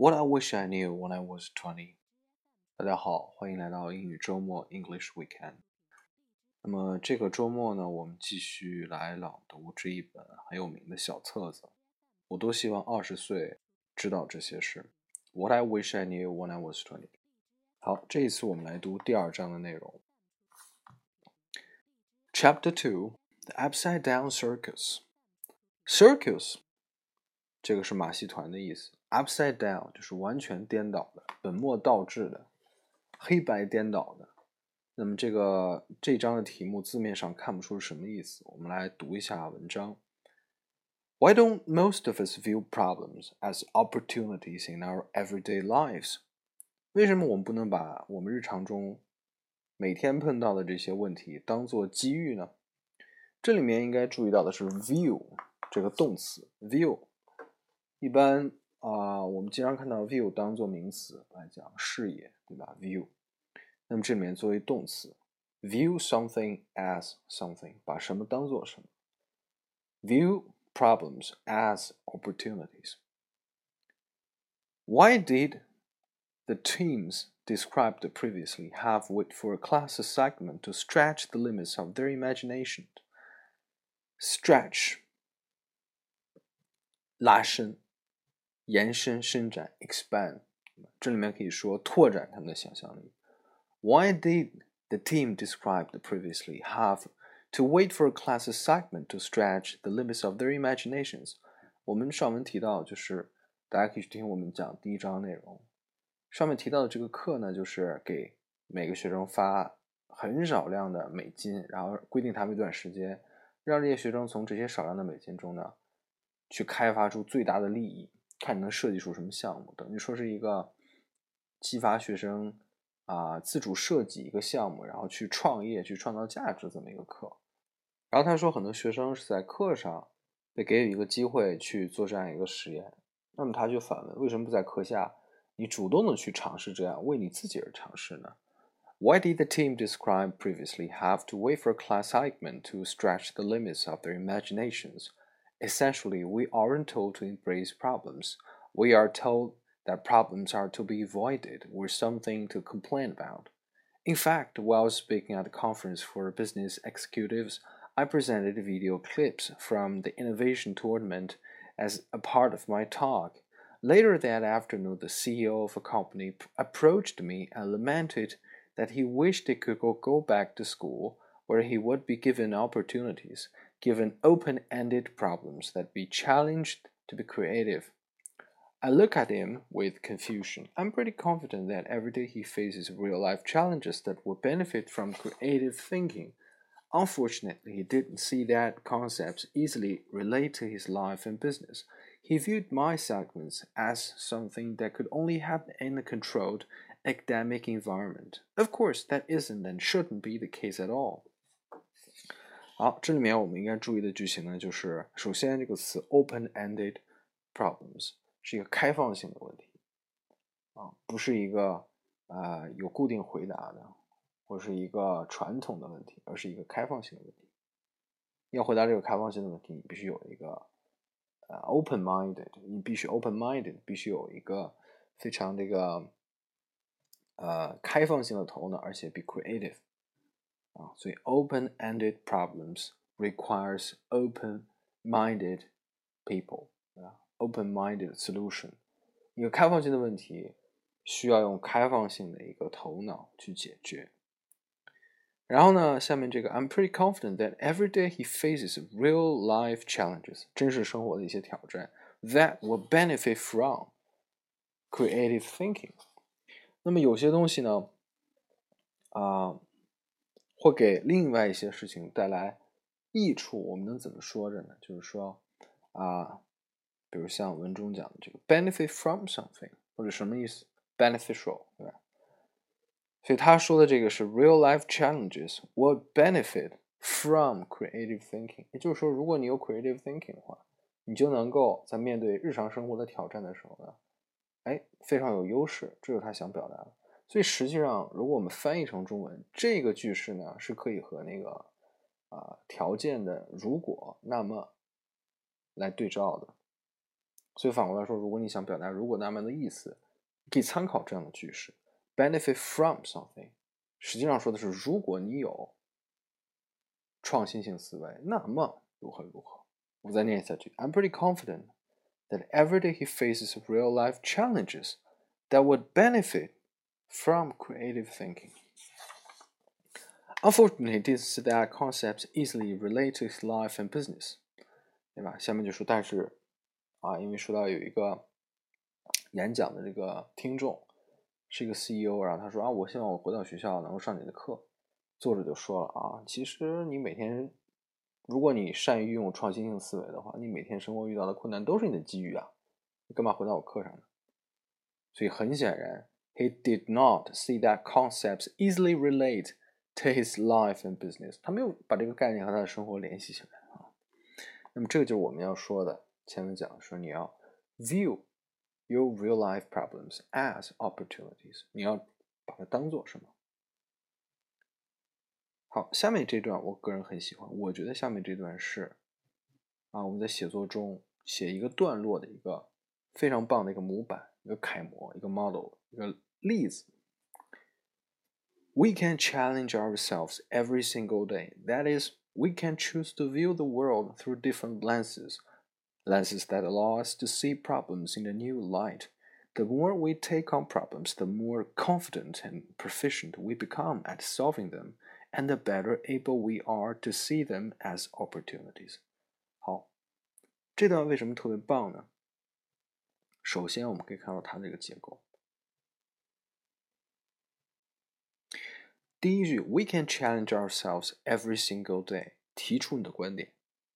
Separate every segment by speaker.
Speaker 1: What I wish I knew when I was twenty。大家好，欢迎来到英语周末 English Weekend。那么这个周末呢，我们继续来朗读这一本很有名的小册子。我多希望二十岁知道这些事。What I wish I knew when I was twenty。好，这一次我们来读第二章的内容。Chapter Two: The Upside Down Circus. Circus，这个是马戏团的意思。Upside down 就是完全颠倒的、本末倒置的、黑白颠倒的。那么这个这章的题目字面上看不出是什么意思，我们来读一下文章。Why don't most of us view problems as opportunities in our everyday lives？为什么我们不能把我们日常中每天碰到的这些问题当做机遇呢？这里面应该注意到的是 view 这个动词，view 一般。啊，我们经常看到 view 当做名词来讲视野，对吧？view，那么这里面作为动词，view something as something，把什么当做什么？view problems as opportunities。Why did the teams described previously have wait for a class assignment to stretch the limits of their imagination? Stretch，拉伸。 延伸、伸展 （expand），这里面可以说拓展他们的想象力。Why did the team described previously have to wait for a class assignment to stretch the limits of their imaginations？我们上文提到，就是大家可以去听我们讲第一章内容。上面提到的这个课呢，就是给每个学生发很少量的美金，然后规定他们一段时间，让这些学生从这些少量的美金中呢，去开发出最大的利益。看你能设计出什么项目，等于说是一个激发学生啊自主设计一个项目，然后去创业、去创造价值这么一个课。然后他说，很多学生是在课上被给予一个机会去做这样一个实验，那么他就反问：为什么不在课下你主动的去尝试这样为你自己而尝试呢？Why did the team described previously have to wait for class assignment to stretch the limits of their imaginations? Essentially, we aren't told to embrace problems. We are told that problems are to be avoided or something to complain about. In fact, while speaking at a conference for business executives, I presented video clips from the innovation tournament as a part of my talk. Later that afternoon, the CEO of a company approached me and lamented that he wished he could go back to school where he would be given opportunities given open ended problems that be challenged to be creative. I look at him with confusion. I'm pretty confident that every day he faces real life challenges that will benefit from creative thinking. Unfortunately, he didn't see that concepts easily relate to his life and business. He viewed my segments as something that could only happen in a controlled academic environment. Of course, that isn't and shouldn't be the case at all. 好，这里面我们应该注意的句型呢，就是首先这个词 open-ended problems 是一个开放性的问题啊，不是一个呃有固定回答的，或是一个传统的问题，而是一个开放性的问题。要回答这个开放性的问题，你必须有一个呃 open-minded，你必须 open-minded，必须有一个非常这个呃开放性的头脑，而且 be creative。啊，所以 open-ended problems requires open-minded people，对吧？open-minded solution，一个开放性的问题需要用开放性的一个头脑去解决。然后呢，下面这个 I'm pretty confident that every day he faces real life challenges，真实生活的一些挑战，that will benefit from creative thinking。那么有些东西呢，啊。 或给另外一些事情带来益处，我们能怎么说着呢？就是说，啊，比如像文中讲的这个 benefit from something，或者什么意思？beneficial，对吧？所以他说的这个是 real life challenges will benefit from creative thinking。也就是说，如果你有 creative thinking 的话，你就能够在面对日常生活的挑战的时候呢，哎，非常有优势。这是他想表达的。所以实际上，如果我们翻译成中文，这个句式呢是可以和那个啊条件的如果那么来对照的。所以反过来说，如果你想表达如果那么的意思，可以参考这样的句式：benefit from something。实际上说的是，如果你有创新性思维，那么如何如何。我再念一下句：I'm pretty confident that every day he faces real life challenges that would benefit from creative thinking. Unfortunately, this that concepts easily relate to life and business，对吧？下面就说，但是啊，因为说到有一个演讲的这个听众是一个 CEO，然后他说啊，我希望我回到学校能够上你的课。作者就说了啊，其实你每天，如果你善于运用创新性思维的话，你每天生活遇到的困难都是你的机遇啊，你干嘛回到我课上呢？所以很显然，he did not see that concepts easily relate to his life and business。他没有把这个概念和他的生活联系起来啊。那么这个就是我们要说的，前面讲说你要 view your real life problems as opportunities，你要把它当做什么？好，下面这段我个人很喜欢，我觉得下面这段是啊，我们在写作中写一个段落的一个非常棒的一个模板、一个楷模、一个 model、一个例子。We can challenge ourselves every single day. That is, we can choose to view the world through different lenses, lenses that allow us to see problems in a new light. The more we take on problems, the more confident and proficient we become at solving them and the better able we are to see them as opportunities。好，这段为什么特别棒呢？ 首先，我们可以看到它这个结构。第一句，We can challenge ourselves every single day。提出你的观点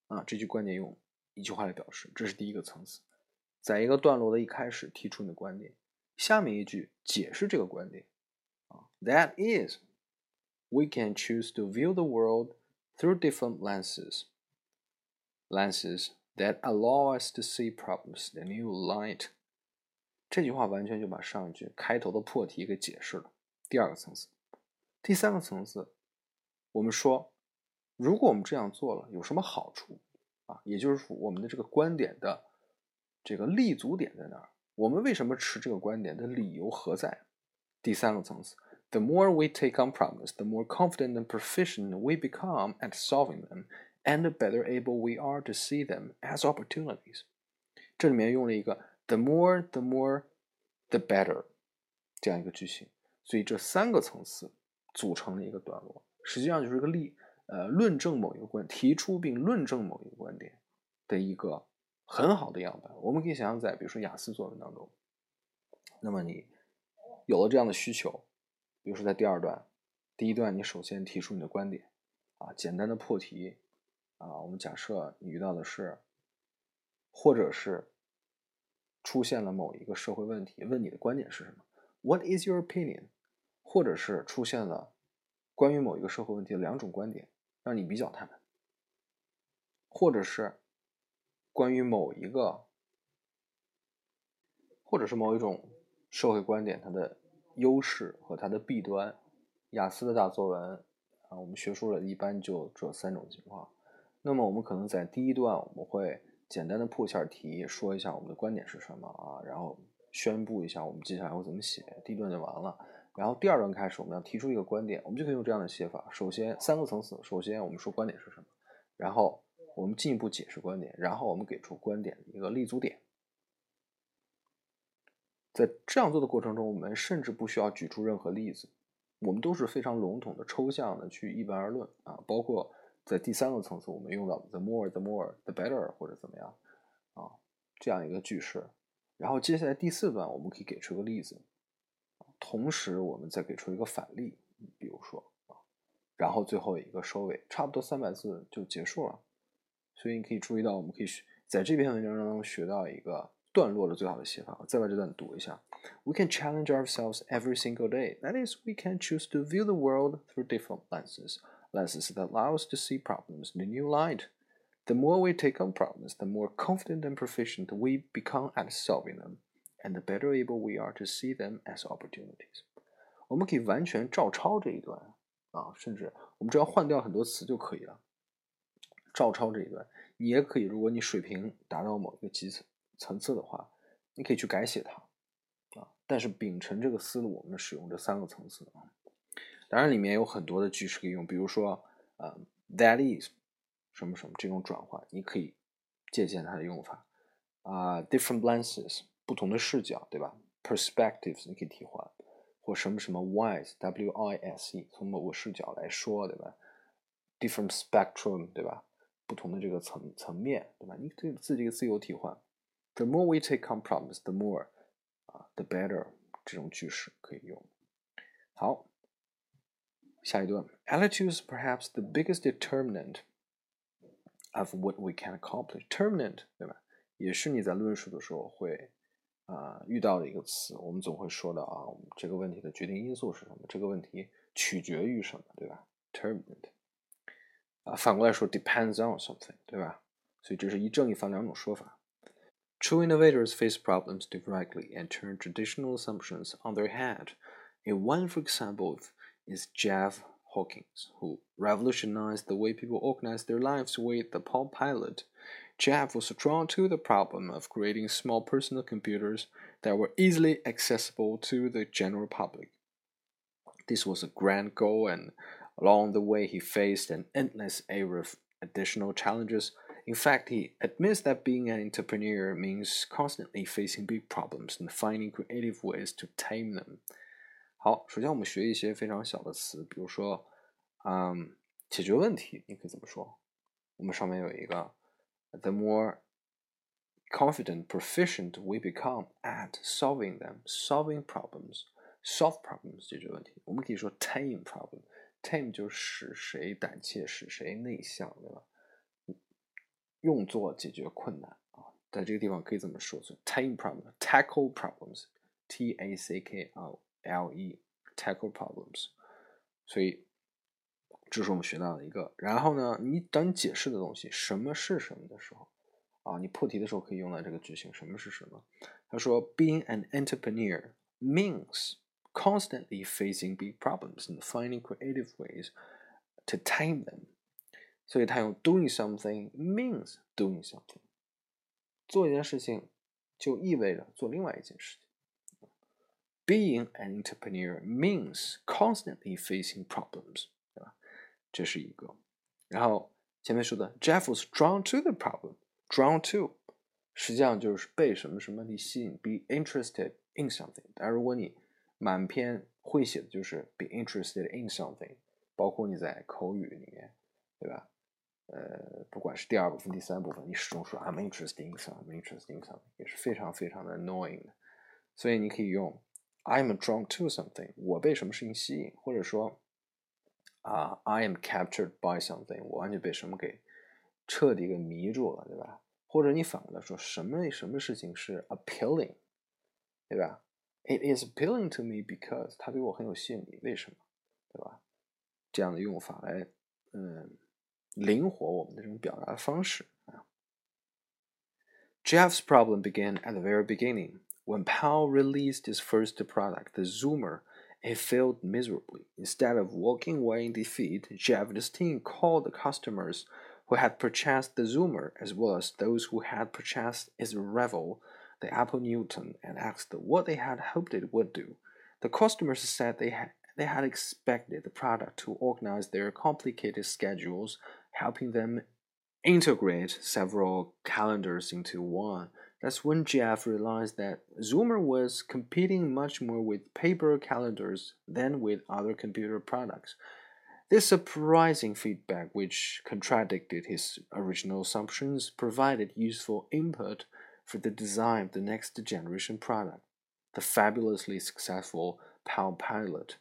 Speaker 1: 啊，这句观点用一句话来表示，这是第一个层次。在一个段落的一开始提出你的观点，下面一句解释这个观点啊，That is。we can choose to view the world through different lenses. Lenses that allow us to see problems in a new light. 这句话完全就把上一句开头的破题给解释了。第二个层次，第三个层次，我们说，如果我们这样做了，有什么好处啊？也就是说，我们的这个观点的这个立足点在哪儿？我们为什么持这个观点的理由何在？第三个层次，the more we take on problems, the more confident and proficient we become at solving them, and the better able we are to see them as opportunities. 这里面用了一个 the more, the more, the better 这样一个句型，所以这三个层次组成了一个段落，实际上就是一个例呃论证某一个观，提出并论证某一个观点的一个很好的样板。我们可以想象在比如说雅思作文当中，那么你有了这样的需求。比如说，在第二段，第一段你首先提出你的观点，啊，简单的破题，啊，我们假设你遇到的是，或者是出现了某一个社会问题，问你的观点是什么？What is your opinion？或者是出现了关于某一个社会问题的两种观点，让你比较它们，或者是关于某一个，或者是某一种社会观点它的。优势和它的弊端，雅思的大作文啊，我们学术了一般就这三种情况。那么我们可能在第一段我们会简单的破一下题，说一下我们的观点是什么啊，然后宣布一下我们接下来会怎么写，第一段就完了。然后第二段开始我们要提出一个观点，我们就可以用这样的写法。首先三个层次，首先我们说观点是什么，然后我们进一步解释观点，然后我们给出观点的一个立足点。在这样做的过程中，我们甚至不需要举出任何例子，我们都是非常笼统的、抽象的去一般而论啊。包括在第三个层次，我们用到 the more, the more, the better 或者怎么样啊这样一个句式。然后接下来第四段，我们可以给出一个例子，同时我们再给出一个反例，比如说啊，然后最后一个收尾，差不多三百字就结束了。所以你可以注意到，我们可以学在这篇文章当中学到一个。段落的最好的写法，再把这段读一下。We can challenge ourselves every single day. That is, we can choose to view the world through different lenses, lenses that allow us to see problems in a new light. The more we take on problems, the more confident and proficient we become at solving them, and the better able we are to see them as opportunities. 我们可以完全照抄这一段啊，甚至我们只要换掉很多词就可以了。照抄这一段，你也可以，如果你水平达到某一个级次层次的话，你可以去改写它啊。但是秉承这个思路，我们使用这三个层次啊。当然里面有很多的句式可以用，比如说呃，that is 什么什么这种转换，你可以借鉴它的用法啊。different lenses 不同的视角，对吧？perspectives 你可以替换，或什么什么 wise，w i s e 从某个视角来说，对吧？different spectrum 对吧？不同的这个层层面，对吧？你对自己自由替换。The more we take on problems, the more 啊，the better 这种句式可以用。好，下一段，attitude is perhaps the biggest determinant of what we can accomplish. Determinant 对吧？也是你在论述的时候会啊、呃、遇到的一个词。我们总会说的啊，这个问题的决定因素是什么？这个问题取决于什么？对吧？Determinant。啊，反过来说，depends on something，对吧？所以这是一正一反两种说法。True innovators face problems directly and turn traditional assumptions on their head. A one, for example, is Jeff Hawkins, who revolutionized the way people organize their lives with the Palm Pilot. Jeff was drawn to the problem of creating small personal computers that were easily accessible to the general public. This was a grand goal, and Along the way, he faced an endless array of additional challenges. In fact, he admits that being an entrepreneur means constantly facing big problems and finding creative ways to tame them. 好，首先我们学一些非常小的词，比如说，嗯，解决问题，你可以怎么说？我们上面有一个，the more confident, proficient we become at solving them, solving problems, solve problems 解决问题，我们可以说 tame problem。tame 就使谁胆怯，使谁内向，对吧？用作解决困难啊，在这个地方可以这么说：tame problem，tackle problems，t a c k o l e，tackle problems。所以这是我们学到的一个。然后呢，你当你解释的东西什么是什么的时候啊，你破题的时候可以用到这个句型：什么是什么？他说：Being an entrepreneur means。constantly facing big problems and finding creative ways to tame them. 所以他用 doing something means doing something，做一件事情就意味着做另外一件事情。 Being an entrepreneur means constantly facing problems，对吧？这是一个。然后前面说的 Jeff was drawn to the problem，drawn to，实际上就是被什么什么问题吸引，be interested in something。但如果你满篇会写的就是 be interested in something，包括你在口语里面，对吧？呃，不管是第二部分、第三部分，你始终说 I'm interested in something, I'm interested in something，也是非常非常的 annoying 的。所以你可以用 I'm drawn to something，我被什么事情吸引，或者说啊、uh, I am captured by something，我完全被什么给彻底给迷住了，对吧？或者你反过来说，什么什么事情是 appealing，对吧？It is appealing to me because 它对我很有吸引力，为什么？对吧？这样的用法来，嗯，灵活我们的这种表达方式啊。Jeff's problem began at the very beginning. When Palm released his first product, the Zoomer, it failed miserably. Instead of walking away in defeat, Jeff and his team called the customers who had purchased the Zoomer, as well as those who had purchased its rival, the Apple Newton and asked what they had hoped it would do. The customers said they had they had expected the product to organize their complicated schedules, helping them integrate several calendars into one. That's when Jeff realized that Zoomer was competing much more with paper calendars than with other computer products. This surprising feedback, which contradicted his original assumptions, provided useful input for the design of the next generation product, the fabulously successful Palm Pilot.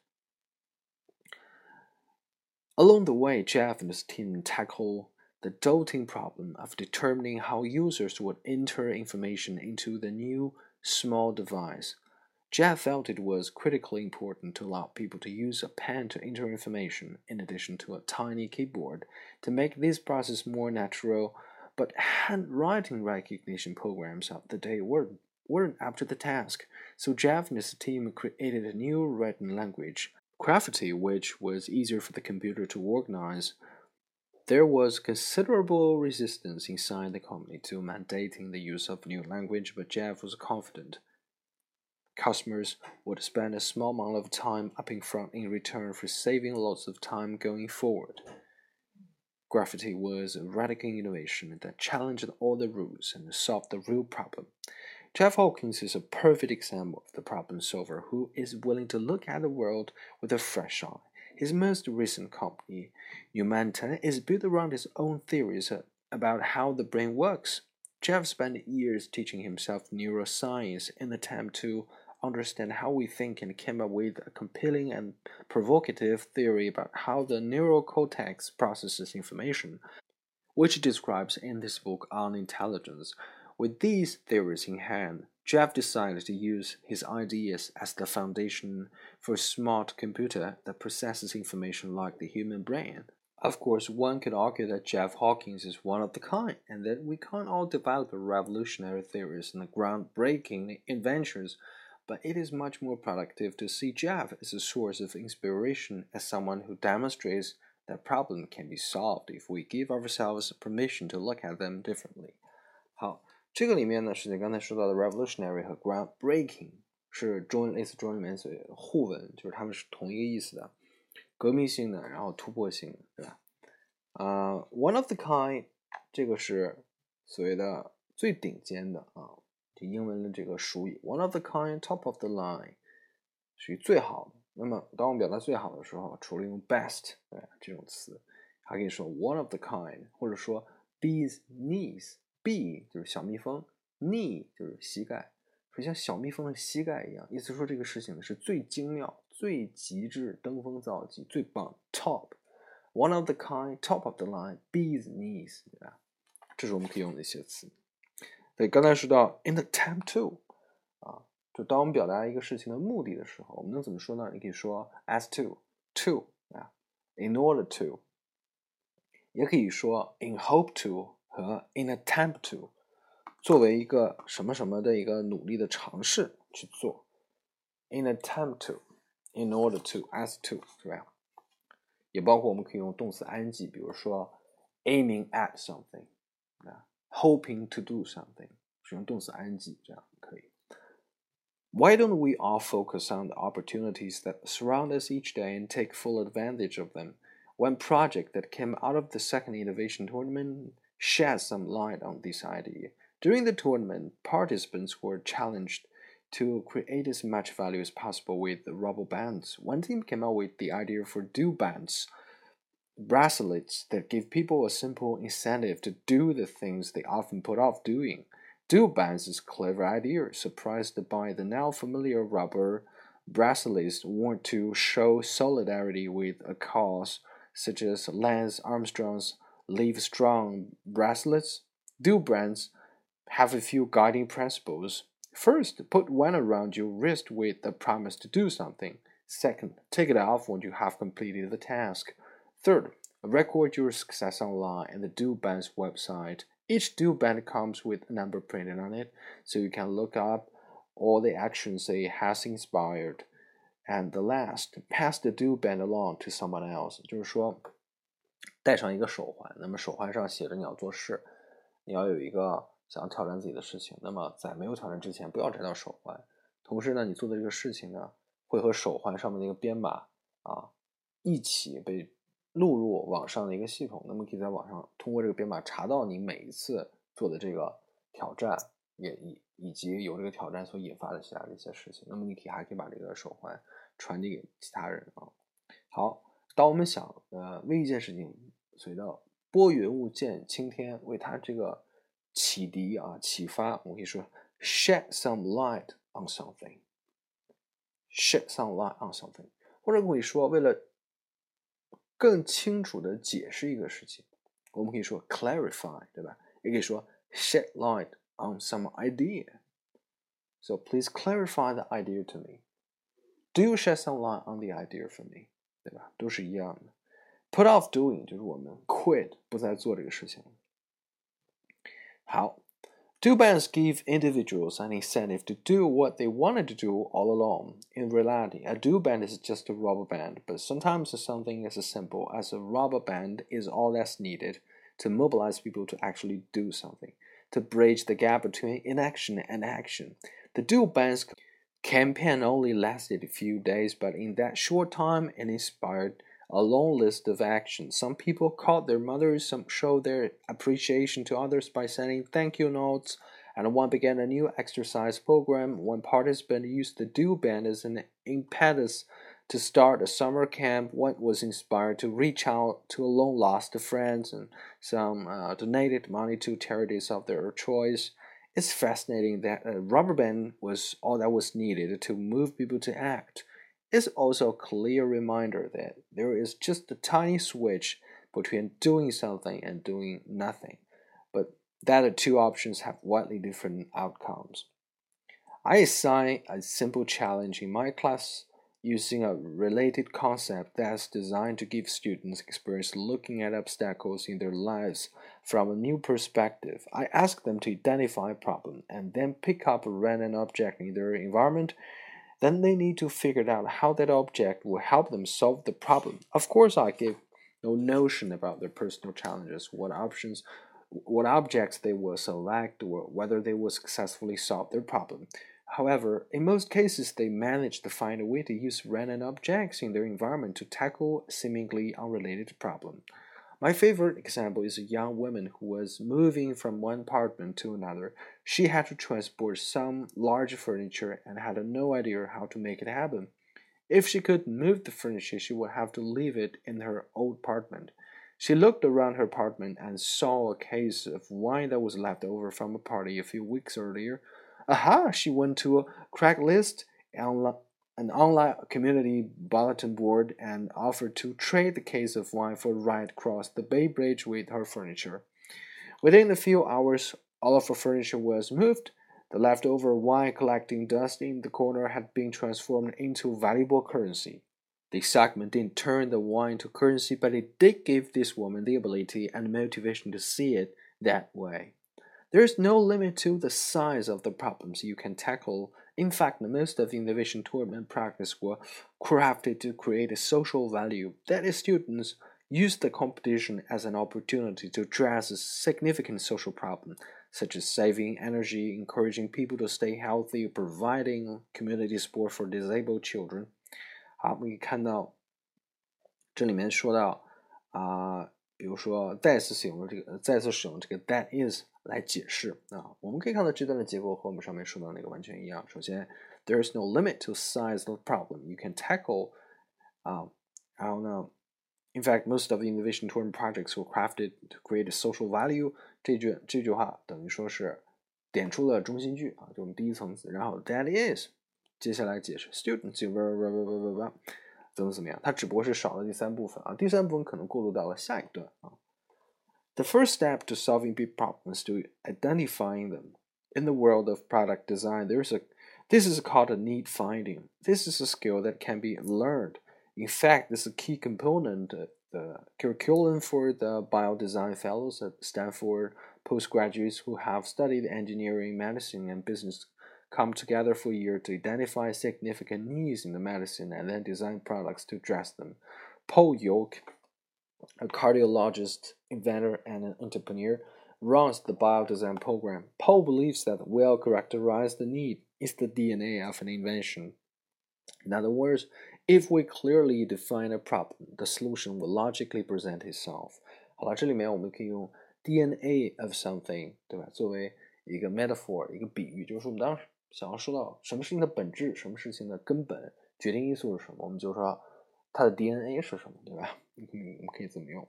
Speaker 1: Along the way, Jeff and his team tackle the daunting problem of determining how users would enter information into the new small device. Jeff felt it was critically important to allow people to use a pen to enter information in addition to a tiny keyboard to make this process more natural. But handwriting recognition programs of the day weren't, weren't up to the task, so Jeff and his team created a new written language, Graffiti, which was easier for the computer to organize there was considerable resistance inside the company to mandating the use of new language, but Jeff was confident customers would spend a small amount of time up in front in return for saving lots of time going forward. Graffiti was a radical innovation that challenged all the rules and solved the real problem. Jeff Hawkins is a perfect example of the problem solver who is willing to look at the world with a fresh eye. His most recent company, Numenta, is built around his own theories about how the brain works. Jeff spent years teaching himself neuroscience in an attempt to understand how we think and came up with a compelling and provocative theory about how the neocortex processes information, which he describes in this book on intelligence. With these theories in hand, Jeff decided to use his ideas as the foundation for a smart computer that processes information like the human brain. Of course, one could argue that Jeff Hawkins is one of the kind, and that we can't all develop revolutionary theories and groundbreaking inventions, but it is much more productive to see Jeff as a source of inspiration, as someone who demonstrates that problem can be solved if we give ourselves permission to look at them differently. 好。这个里面呢，是你刚才说到的 revolutionary 和 groundbreaking 是中类似中文里面所互文，就是它们是同一个意思的，革命性的，然后突破性的，对吧？啊、，one of the kind 这个是所谓的最顶尖的啊，就英文的这个俗语，one of the kind，top of the line，属于最好的。那么当我们表达最好的时候，除了用 best 对这种词，还可以说 one of the kind，或者说 bees knees。B 就是小蜜蜂，knee 就是膝盖，说像小蜜蜂的膝盖一样，意思说这个事情呢是最精妙、最极致、登峰造极、最棒，top，one of the kind，top of the line，bees knees，对吧？这是我们可以用的一些词。对，刚才说到 in the time to，啊，就当我们表达一个事情的目的的时候，我们能怎么说呢？你可以说 as to，to 啊，in order to，也可以说 in hope to。和 in attempt to 作为一个什么什么的一个努力的尝试去做，in attempt to，in order to，as to 是吧？也包括我们可以用动词 ing，比如说 aiming at something 啊，hoping to do something，使用动词 ing 这样可以。Why don't we all focus on the opportunities that surround us each day and take full advantage of them? One project that came out of the second innovation tournament shed some light on this idea. During the tournament, participants were challenged to create as much value as possible with rubber bands. One team came up with the idea for do bands, bracelets that give people a simple incentive to do the things they often put off doing. Do bands is a clever idea, surprised by the now familiar rubber bracelets worn to show solidarity with a cause such as Lance Armstrong's Livestrong bracelets, do bands have a few guiding principles. First, put one around your wrist with the promise to do something. Second, take it off when you have completed the task. Third, record your success online at the Do Band's website. Each Do Band comes with a number printed on it, so you can look up all the actions it has inspired. And the last, pass the Do Band along to someone else. 就是说，戴上一个手环，那么手环上写着你要做事，你要有一个想要挑战自己的事情。那么在没有挑战之前，不要摘掉手环。同时呢，你做的这个事情呢，会和手环上面那个编码啊一起被录入网上的一个系统。那么可以在网上通过这个编码查到你每一次做的这个挑战，也以以及有这个挑战所引发的其他的一些事情。那么你可以还可以把这个手环传递给其他人啊。好，当我们想呃为一件事情。随着拨云雾见青天，为他这个启迪啊启发，我们可以说 shed some light on something，shed some light on something，或者可以说为了更清楚的解释一个事情，我们可以说 clarify，对吧？也可以说 shed light on some idea。So please clarify the idea to me. Do you shed some light on the idea for me？对吧？都是一样的。Put off doing 就是我们 quit 不再做这个事情。好 Dual bands give individuals an incentive to do what they wanted to do all along. In reality, a dual band is just a rubber band, but sometimes something as simple as a rubber band is all that's needed to mobilize people to actually do something, to bridge the gap between inaction and action. The dual bands campaign only lasted a few days, but in that short time it inspired a long list of actions. Some people called their mothers, some showed their appreciation to others by sending thank you notes, and one began a new exercise program. One participant used the do band as an impetus to start a summer camp. One was inspired to reach out to a long lost friends, and some uh, donated money to charities of their choice. It's fascinating that a rubber band was all that was needed to move people to act is also a clear reminder that there is just a tiny switch between doing something and doing nothing, but that the two options have widely different outcomes. I assign a simple challenge in my class using a related concept that's designed to give students experience looking at obstacles in their lives from a new perspective. I ask them to identify a problem and then pick up a random object in their environment then they need to figure out how that object will help them solve the problem. Of course, I give no notion about their personal challenges, what options, what objects they will select, or whether they will successfully solve their problem. However, in most cases, they manage to find a way to use random objects in their environment to tackle seemingly unrelated problem. My favorite example is a young woman who was moving from one apartment to another. She had to transport some large furniture and had no idea how to make it happen. If she could move the furniture, she would have to leave it in her old apartment. She looked around her apartment and saw a case of wine that was left over from a party a few weeks earlier. Aha! She went to a Craigslist an online community bulletin board and offered to trade the case of wine for a ride across the Bay Bridge with her furniture. Within a few hours, all of her furniture was moved. The leftover wine collecting dust in the corner had been transformed into valuable currency. The excitement didn't turn the wine to currency, but it did give this woman the ability and motivation to see it that way. There is no limit to the size of the problems you can tackle in fact, most of the innovation tournament practice were crafted to create a social value. That is, students use the competition as an opportunity to address a significant social problem, such as saving energy, encouraging people to stay healthy, providing community support for disabled children. 好，我们可以看到这里面说到啊、呃，比如说再次使用了这个，再次使用这个 that is 来解释啊。我们可以看到这段的结构和我们上面说到那个完全一样。首先，there is no limit to size of problem you can tackle 啊，然后呢 ，in fact most of the innovation tour projects were crafted to create a social value。这句这句话等于说是点出了中心句啊，就我们第一层次。然后 that is 接下来解释 students 怎么怎么样，它只不过是少了第三部分啊，第三部分可能过渡到了下一段啊。The first step to solving big problems to identifying them. In the world of product design, there's a this is called a need finding. This is a skill that can be learned. In fact, this is a key component of the curriculum for the biodesign fellows at Stanford postgraduates who have studied engineering, medicine, and business come together for a year to identify significant needs in the medicine and then design products to address them. Paul Yock, a cardiologist, inventor, and an entrepreneur, runs the biodesign program. Paul believes that well characterized the need is the DNA of an invention. In other words, if we clearly define a problem, the solution will logically present itself. 好了，这里面我们可以用 DNA of something，对吧？作为一个 metaphor，一个比喻，就是我们当时想要说到什么事情的本质，什么事情的根本，决定因素是什么，我们就说它的 DNA 是什么，对吧？嗯，我们可以这么用。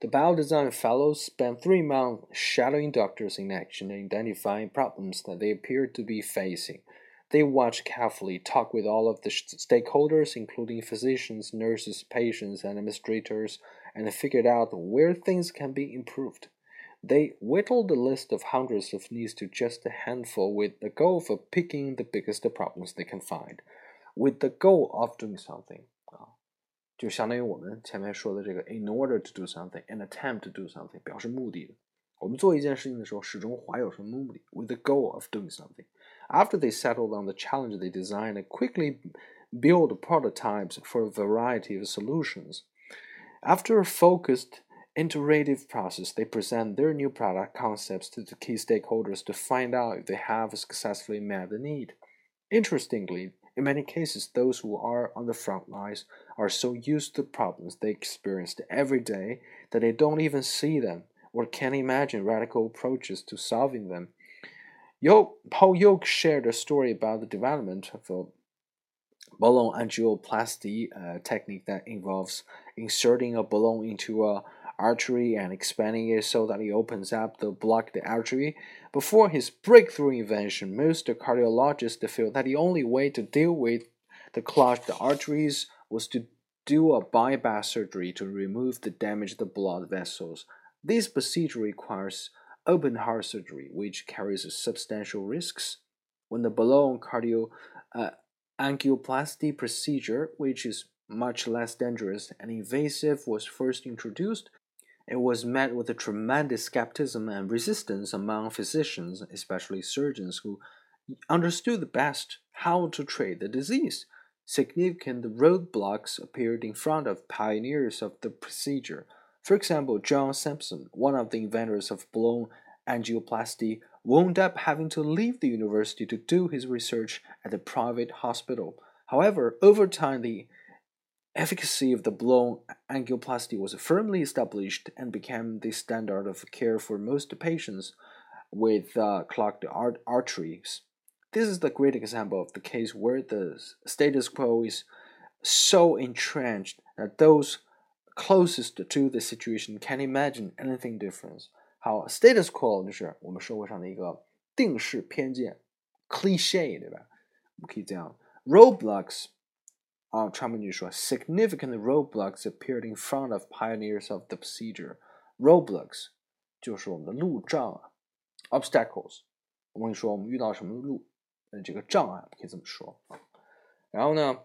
Speaker 1: The biodesign fellows spent three months shadowing doctors in action and identifying problems that they appeared to be facing. They watched carefully, talked with all of the stakeholders, including physicians, nurses, patients, and administrators, and figured out where things can be improved. They whittled the list of hundreds of needs to just a handful with the goal of picking the biggest problems they can find, with the goal of doing something. 啊，就相当于我们前面说的这个 in order to do something, an attempt to do something 表示目的的 我们做一件事情的时候，始终怀有什么目的？With the goal of doing something. After they settled on the challenge, they designed and quickly build prototypes for a variety of solutions. After a focused iterative process, they present their new product concepts to the key stakeholders to find out if they have successfully met the need. Interestingly, in many cases, those who are on the front lines are so used to problems they experience every day that they don't even see them or can't imagine radical approaches to solving them. Yo, Paul Yock shared a story about the development of a balloon angioplasty uh, technique that involves inserting a balloon into a artery and expanding it so that it opens up the blocked artery. Before his breakthrough invention, most cardiologists felt that the only way to deal with the clogged arteries was to do a bypass surgery to remove the damaged blood vessels. This procedure requires open heart surgery, which carries substantial risks. When the balloon cardio uh, angioplasty procedure, which is much less dangerous and invasive, was first introduced, it was met with a tremendous skepticism and resistance among physicians, especially surgeons who understood the best how to treat the disease. Significant roadblocks appeared in front of pioneers of the procedure. For example, John Simpson, one of the inventors of balloon angioplasty, wound up having to leave the university to do his research at a private hospital. However, over time, the efficacy of the balloon angioplasty was firmly established and became the standard of care for most patients with uh, clogged art arteries. This is the great example of the case where the status quo is so entrenched that those closest to the situation can imagine anything different。好，status quo 就是我们社会上的一个定式偏见，cliche，对吧？我们可以这样，roadblocks 啊，川普女说，significant roadblocks appeared in front of pioneers of the procedure。roadblocks 就是我们的路障啊，obstacles。我跟你说，我们遇到什么路，呃，这个障碍可以这么说。然后呢？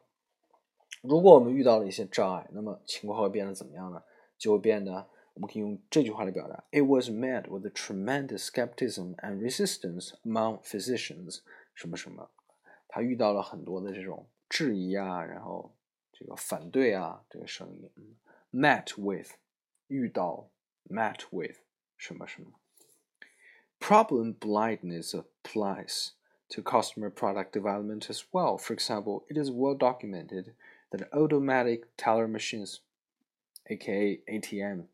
Speaker 1: 如果我们遇到了一些障碍，那么情况会变得怎么样呢？就会变得，我们可以用这句话来表达：It was met with a tremendous skepticism and resistance among physicians。什么什么，他遇到了很多的这种质疑啊，然后这个反对啊，这个声音。Met with，遇到，met with 什么什么。Problem blindness applies to customer product development as well. For example, it is well documented that automatic teller machines, aka ATM,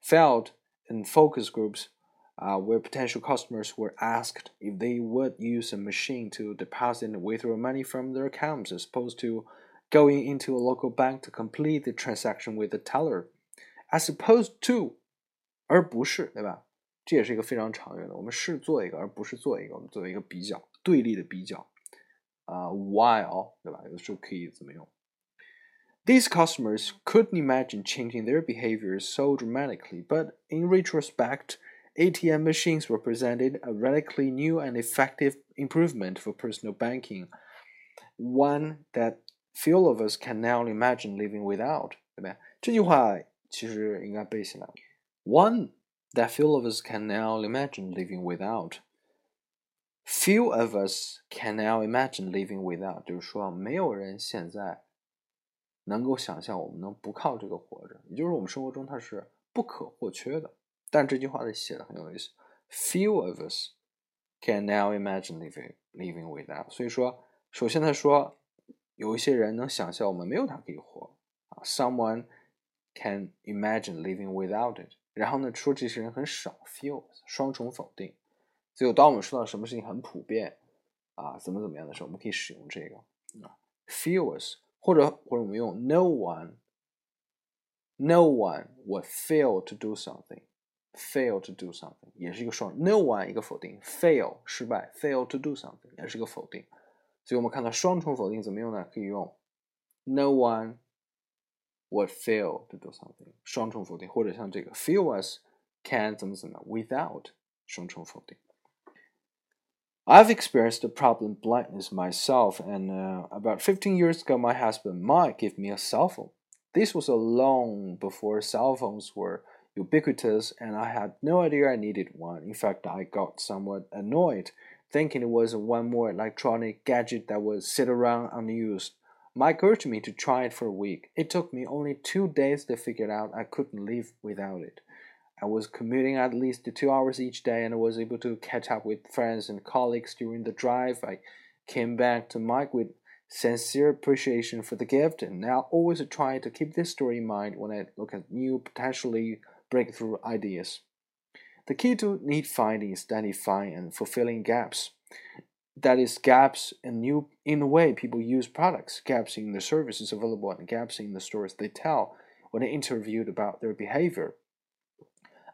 Speaker 1: failed in focus groups uh, where potential customers were asked if they would use a machine to deposit and withdraw money from their accounts as opposed to going into a local bank to complete the transaction with the teller, as opposed to，而不是，对吧？这也是一个非常常见的，我们是做一个，而不是做一个，我们做一个比较，对立的比较。啊、uh,，while，对吧？有的时候可以怎么用 ？these customers couldn't imagine changing their behaviors so dramatically, but in retrospect, ATM machines represented a radically new and effective improvement for personal banking, one that few of us can now imagine living without. One that few of us can now imagine living without. Few of us can now imagine living without，就是说，没有人现在 能够想象我们能不靠这个活着，也就是我们生活中它是不可或缺的。但这句话的写的很有意思，Few of us can now imagine living living without。所以说，首先他说有一些人能想象我们没有它可以活啊，Someone can imagine living without it。然后呢，说这些人很少，few 双重否定。只有当我们说到什么事情很普遍啊，怎么怎么样的时候，我们可以使用这个啊，few us。或者或者我们用 no one no one would fail to do something fail to do something 也是一个双 no one 一个否定 fail 失败 fail to do something 也是一个否定，所以我们看到双重否定怎么用呢？可以用 no one would fail to do something 双重否定，或者像这个 few us can 怎么怎么样 without 双重否定。 I've experienced a problem blindness myself, and uh, about 15 years ago, my husband Mike gave me a cell phone. This was long before cell phones were ubiquitous, and I had no idea I needed one. In fact, I got somewhat annoyed, thinking it was one more electronic gadget that would sit around unused. Mike urged me to try it for a week. It took me only two days to figure out I couldn't live without it. I was commuting at least two hours each day and I was able to catch up with friends and colleagues during the drive. I came back to Mike with sincere appreciation for the gift and now always try to keep this story in mind when I look at new potentially breakthrough ideas. The key to need finding is identifying and fulfilling gaps. That is, gaps in new in the way people use products, gaps in the services available, and gaps in the stories they tell when interviewed about their behavior.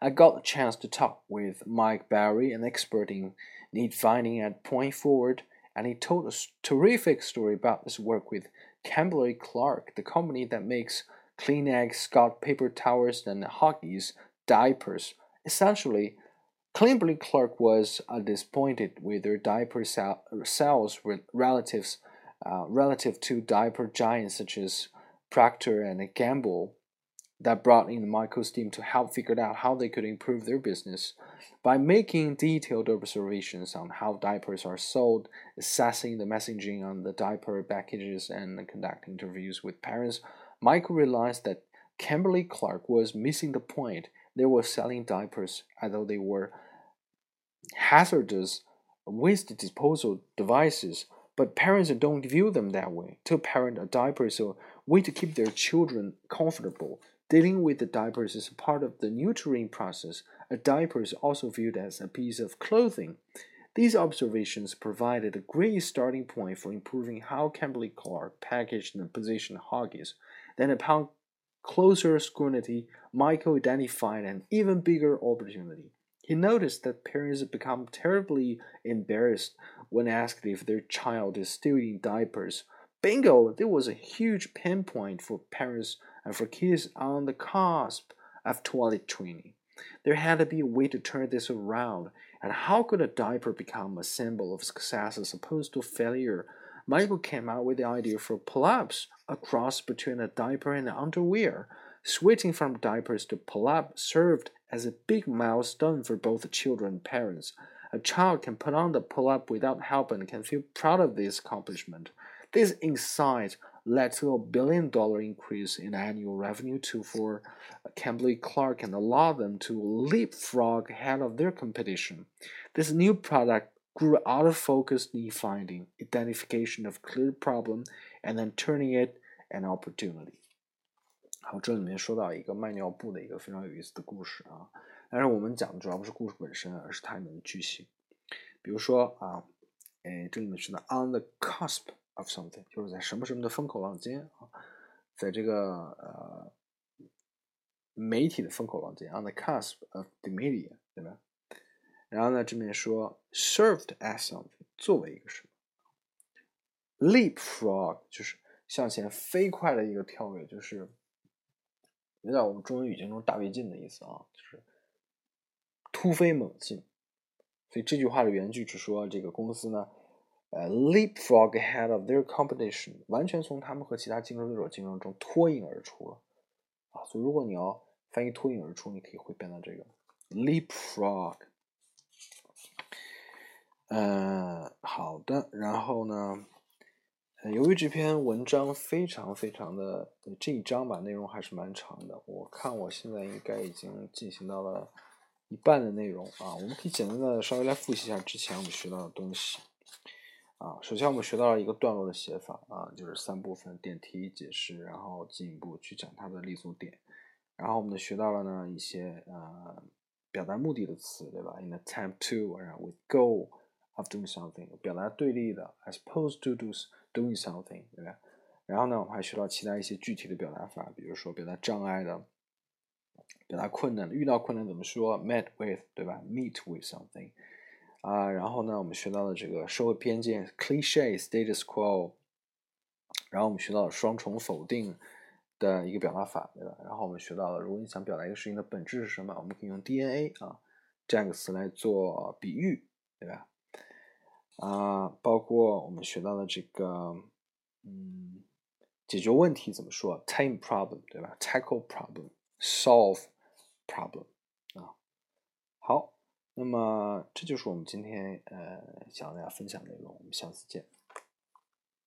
Speaker 1: I got a chance to talk with Mike Barry, an expert in need finding at Point Forward, and he told a terrific story about his work with Kimberly Clark, the company that makes Kleenex, Scott paper towels, and Huggies diapers. Essentially, Kimberly Clark was uh, disappointed with their diaper sales relatives uh, relative to diaper giants such as Procter and Gamble that brought in Michael's team to help figure out how they could improve their business by making detailed observations on how diapers are sold, assessing the messaging on the diaper packages, and conducting interviews with parents. Michael realized that Kimberly Clark was missing the point. They were selling diapers as though they were hazardous waste disposal devices, but parents don't view them that way. To a parent a diaper is a way to keep their children comfortable. Dealing with the diapers is part of the nurturing process. A diaper is also viewed as a piece of clothing. These observations provided a great starting point for improving how Kimberly Clark packaged and positioned Huggies. Then, upon closer scrutiny, Michael identified an even bigger opportunity. He noticed that parents become terribly embarrassed when asked if their child is still in diapers. Bingo! There was a huge pinpoint for parents and for kids on the cusp of toilet training. There had to be a way to turn this around, and how could a diaper become a symbol of success as opposed to failure? Michael came out with the idea for pull-ups, a cross between a diaper and underwear. Switching from diapers to pull-up served as a big milestone for both children and parents. A child can put on the pull-up without help and can feel proud of this accomplishment. This insight led to a billion dollar increase in annual revenue to for Kimberly Clark and allowed them to leapfrog ahead of their competition. This new product grew out of focused need finding, identification of clear problem, and then turning it an opportunity. 好，这里面说到一个卖尿布的一个非常有意思的故事啊，但是我们讲的主要不是故事本身，而是它里面的句型。比如说啊，哎，这里面说的 on the cusp of something，就是在什么什么的风口浪尖啊，在这个呃媒体的风口浪尖，on the cusp of the media，对吧？然后呢，这边说 served as something，作为一个什么？leapfrog 就是向前飞快的一个跳跃，就是有点我们中文语境中大跃进的意思啊，就是突飞猛进。所以这句话的原句是说，这个公司呢。呃，leapfrog ahead of their competition，完全从他们和其他竞争对手竞争中脱颖而出了啊！所以如果你要翻译脱颖而出，你可以会变到这个 leapfrog。嗯，好的。然后呢，由于这篇文章非常非常的这一章吧，内容还是蛮长的。我看我现在应该已经进行到了一半的内容啊。我们可以简单的稍微来复习一下之前我们学到的东西。啊，首先我们学到了一个段落的写法啊，就是三部分：点题、解释，然后进一步去讲它的立足点。然后我们学到了呢一些呃表达目的的词，对吧？In attempt to，然后 with goal of doing something，表达对立的，as opposed to do doing something，对吧？然后呢，我们还学到其他一些具体的表达法，比如说表达障碍的，表达困难的，遇到困难怎么说？Met with，对吧？Meet with something。啊，然后呢，我们学到了这个社会偏见 （cliché status quo），然后我们学到了双重否定的一个表达法，对吧？然后我们学到了，如果你想表达一个事情的本质是什么，我们可以用 DNA 啊这样一个词来做比喻，对吧？啊，包括我们学到了这个，嗯，解决问题怎么说？Tame problem，对吧？Tackle problem，solve problem 啊。好，那么这就是我们今天呃想要大家分享的内容，我们下次见。